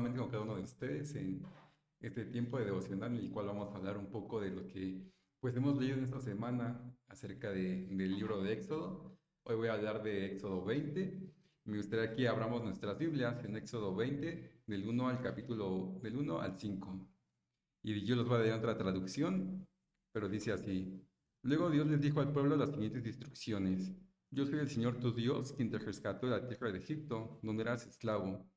con cada uno de ustedes en este tiempo de devocional en el cual vamos a hablar un poco de lo que pues hemos leído en esta semana acerca de, del libro de Éxodo. Hoy voy a hablar de Éxodo 20. Me gustaría que abramos nuestras Biblias en Éxodo 20, del 1 al capítulo, del 1 al 5. Y yo los voy a dar otra traducción, pero dice así. Luego Dios les dijo al pueblo las siguientes instrucciones. Yo soy el Señor tu Dios, quien te rescató de la tierra de Egipto, donde eras esclavo.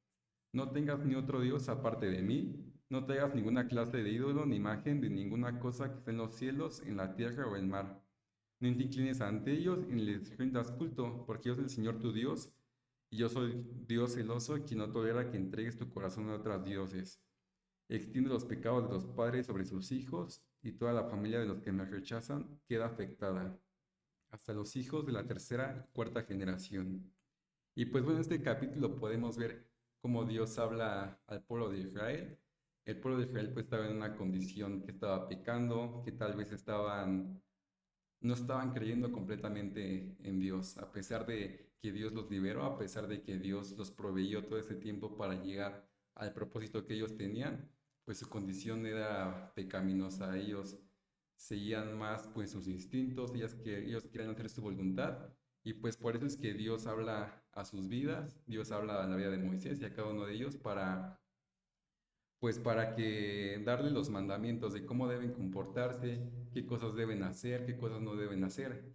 No tengas ni otro Dios aparte de mí, no te hagas ninguna clase de ídolo ni imagen de ninguna cosa que esté en los cielos, en la tierra o en el mar. No te inclines ante ellos ni les rindas culto, porque yo soy el Señor tu Dios, y yo soy Dios celoso, quien no tolera que entregues tu corazón a otros dioses. Extiende los pecados de los padres sobre sus hijos, y toda la familia de los que me rechazan queda afectada hasta los hijos de la tercera y cuarta generación. Y pues bueno, en este capítulo podemos ver cómo Dios habla al pueblo de Israel. El pueblo de Israel pues estaba en una condición que estaba pecando, que tal vez estaban no estaban creyendo completamente en Dios, a pesar de que Dios los liberó, a pesar de que Dios los proveyó todo ese tiempo para llegar al propósito que ellos tenían, pues su condición era pecaminosa. Ellos seguían más pues sus instintos, ellas que ellos querían hacer su voluntad y pues por eso es que Dios habla a sus vidas, Dios habla a la vida de Moisés y a cada uno de ellos para pues para que darle los mandamientos de cómo deben comportarse, qué cosas deben hacer, qué cosas no deben hacer.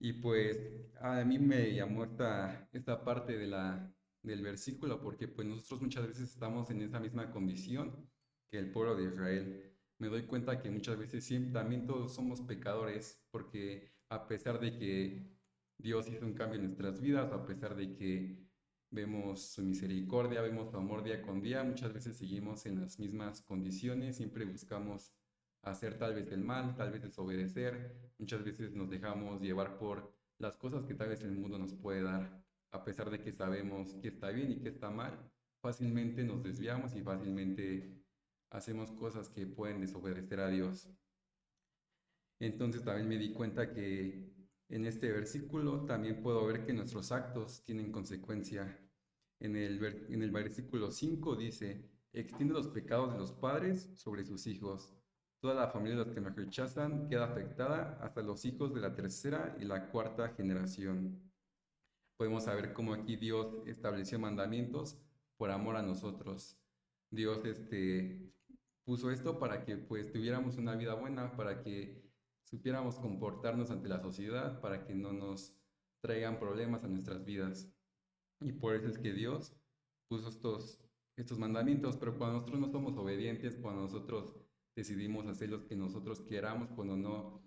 Y pues a mí me llamó esta, esta parte de la, del versículo porque pues nosotros muchas veces estamos en esa misma condición que el pueblo de Israel me doy cuenta que muchas veces también todos somos pecadores, porque a pesar de que Dios hizo un cambio en nuestras vidas, a pesar de que vemos su misericordia, vemos su amor día con día, muchas veces seguimos en las mismas condiciones, siempre buscamos hacer tal vez el mal, tal vez desobedecer, muchas veces nos dejamos llevar por las cosas que tal vez el mundo nos puede dar, a pesar de que sabemos que está bien y que está mal, fácilmente nos desviamos y fácilmente hacemos cosas que pueden desobedecer a Dios. Entonces también me di cuenta que en este versículo también puedo ver que nuestros actos tienen consecuencia. En el, en el versículo 5 dice, extiende los pecados de los padres sobre sus hijos. Toda la familia de los que me rechazan queda afectada hasta los hijos de la tercera y la cuarta generación. Podemos saber cómo aquí Dios estableció mandamientos por amor a nosotros. Dios este, puso esto para que pues tuviéramos una vida buena, para que supiéramos comportarnos ante la sociedad, para que no nos traigan problemas a nuestras vidas. Y por eso es que Dios puso estos, estos mandamientos, pero cuando nosotros no somos obedientes, cuando nosotros decidimos hacer lo que nosotros queramos, cuando no,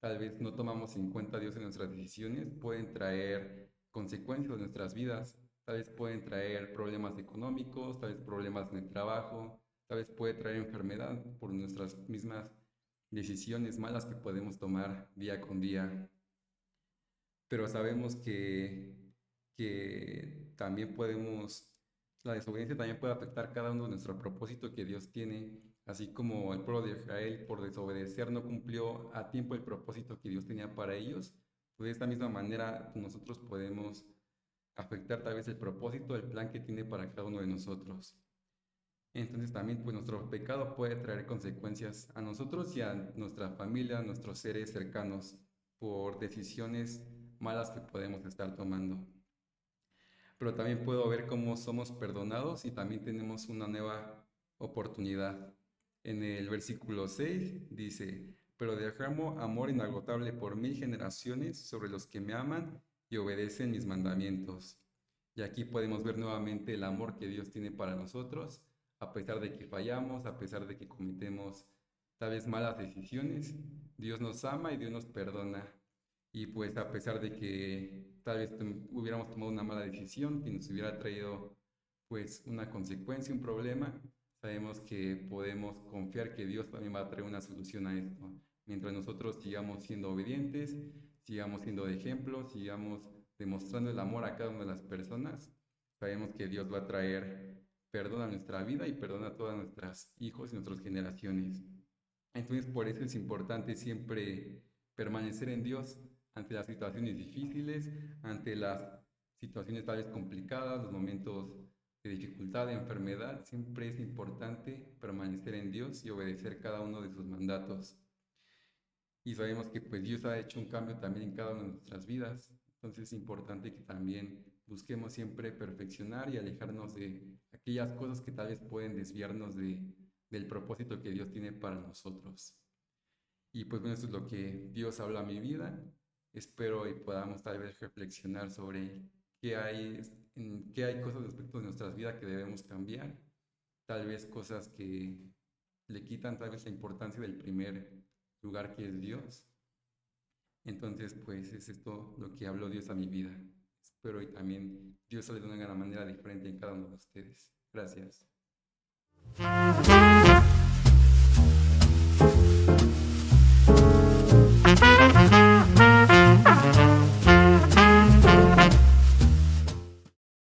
tal vez no tomamos en cuenta a Dios en nuestras decisiones, pueden traer consecuencias en nuestras vidas, tal vez pueden traer problemas económicos, tal vez problemas en el trabajo, Tal vez puede traer enfermedad por nuestras mismas decisiones malas que podemos tomar día con día. Pero sabemos que, que también podemos, la desobediencia también puede afectar cada uno de nuestro propósito que Dios tiene, así como el pueblo de Israel por desobedecer no cumplió a tiempo el propósito que Dios tenía para ellos. Pues de esta misma manera nosotros podemos afectar tal vez el propósito, el plan que tiene para cada uno de nosotros. Entonces también pues nuestro pecado puede traer consecuencias a nosotros y a nuestra familia, a nuestros seres cercanos por decisiones malas que podemos estar tomando. Pero también puedo ver cómo somos perdonados y también tenemos una nueva oportunidad. En el versículo 6 dice, pero derramo amor inagotable por mil generaciones sobre los que me aman y obedecen mis mandamientos. Y aquí podemos ver nuevamente el amor que Dios tiene para nosotros a pesar de que fallamos, a pesar de que cometemos tal vez malas decisiones, Dios nos ama y Dios nos perdona. Y pues a pesar de que tal vez hubiéramos tomado una mala decisión que nos hubiera traído pues una consecuencia, un problema, sabemos que podemos confiar que Dios también va a traer una solución a esto. Mientras nosotros sigamos siendo obedientes, sigamos siendo de ejemplo, sigamos demostrando el amor a cada una de las personas, sabemos que Dios va a traer perdona nuestra vida y perdona a todas nuestras hijos y nuestras generaciones. Entonces, por eso es importante siempre permanecer en Dios ante las situaciones difíciles, ante las situaciones tal vez complicadas, los momentos de dificultad, de enfermedad, siempre es importante permanecer en Dios y obedecer cada uno de sus mandatos. Y sabemos que pues Dios ha hecho un cambio también en cada una de nuestras vidas, entonces es importante que también busquemos siempre perfeccionar y alejarnos de aquellas cosas que tal vez pueden desviarnos de, del propósito que Dios tiene para nosotros. Y pues bueno, eso es lo que Dios habla a mi vida. Espero y podamos tal vez reflexionar sobre qué hay, en qué hay cosas respecto de nuestras vidas que debemos cambiar. Tal vez cosas que le quitan tal vez la importancia del primer lugar que es Dios. Entonces, pues es esto lo que habló Dios a mi vida. Espero y también Dios sale de una manera diferente en cada uno de ustedes. Gracias.